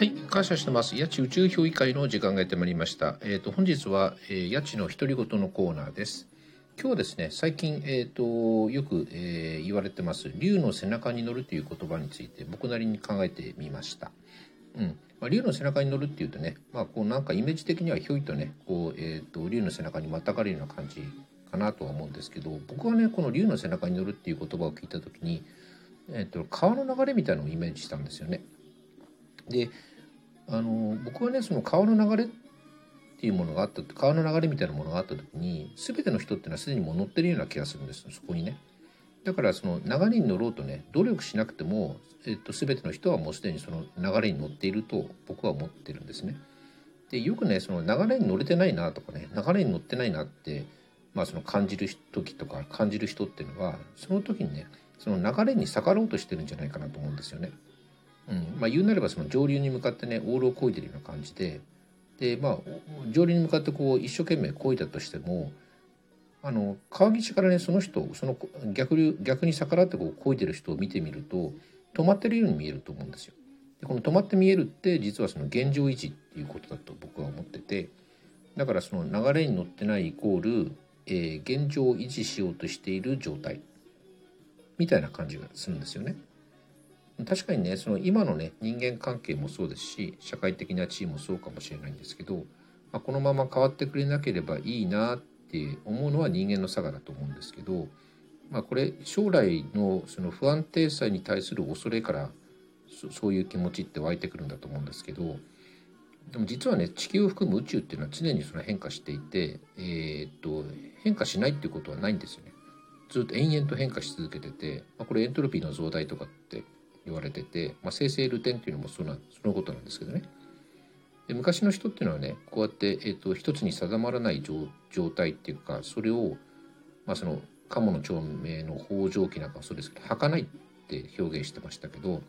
はい、感謝してます。八千宇宙評議会の時間がやってまいりました。えっ、と本日は、えー、八千の独り言のコーナーです。今日はですね、最近えっ、とよく、えー言われてます竜の背中に乗るという言葉について僕なりに考えてみました。うん。まあ、竜の背中に乗るっていうとね、まあこうなんかイメージ的にはひょいとね、こうえっ、と竜の背中にまたがるような感じかなとは思うんですけど、僕はねこの竜の背中に乗るっていう言葉を聞いた時に、えっ、と川の流れみたいなのをイメージしたんですよね。であの僕はねその川の流れっていうものがあった川の流れみたいなものがあった時に全ての人っていうのはすでにもう乗ってるような気がするんですそこにね。だからその流れに乗ろうとね努力しなくても、えっと、全ての人はもうすでにその流れに乗っていると僕は思ってるんですね。でよくねその流れに乗れてないなとかね流れに乗ってないなってまあその感じる時とか感じる人っていうのはその時にねその流れに逆らおうとしてるんじゃないかなと思うんですよね。うんまあ、言うなればその上流に向かってねオールを漕いでるような感じでで、まあ、上流に向かってこう一生懸命漕いだとしてもあの川岸からねその人その逆流逆に逆らってこう漕いでる人を見てみると止まってるように見えると思うんですよ。でこの止まって見えるって実はその現状維持っていうことだと僕は思っててだからその流れに乗ってないイコール、えー現状を維持しようとしている状態みたいな感じがするんですよね。確かにねその今のね人間関係もそうですし社会的な地位もそうかもしれないんですけど、まあ、このまま変わってくれなければいいなって思うのは人間の差がだと思うんですけど、まあ、これ将来のその不安定さに対する恐れからそういう気持ちって湧いてくるんだと思うんですけどでも実はね地球を含む宇宙っていうのは常にその変化していて、えーっと変化しないっていうことはないんですよね。ずっと延々と変化し続けてて、まあ、これエントロピーの増大とかって言われてて、まあ、生成ルテンっていうのもそのそのことなんですけどね。で昔の人っていうのはねこうやって、えー、と一つに定まらない状態っていうかそれを、まあ、その鴨の長命の北条記なんかはそうですけど儚いって表現してましたけど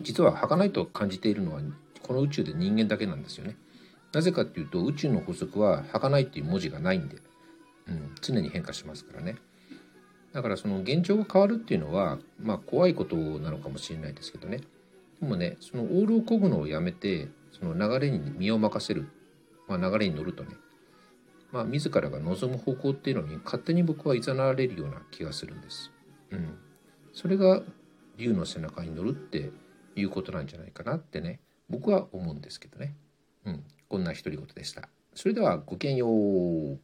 実は儚いと感じているのはこの宇宙で人間だけなんですよね。なぜかっていうと宇宙の法則は儚いっていう文字がないんで、うん、常に変化しますからね。だからその現状が変わるっていうのはまあ怖いことなのかもしれないですけどねでもねそのオールを漕ぐのをやめてその流れに身を任せる、まあ、流れに乗るとねまあ自らが望む方向っていうのに勝手に僕は誘われるような気がするんです。うん、それが竜の背中に乗るっていうことなんじゃないかなってね僕は思うんですけどね。うん、こんな独り言でした。それではごきげんよう。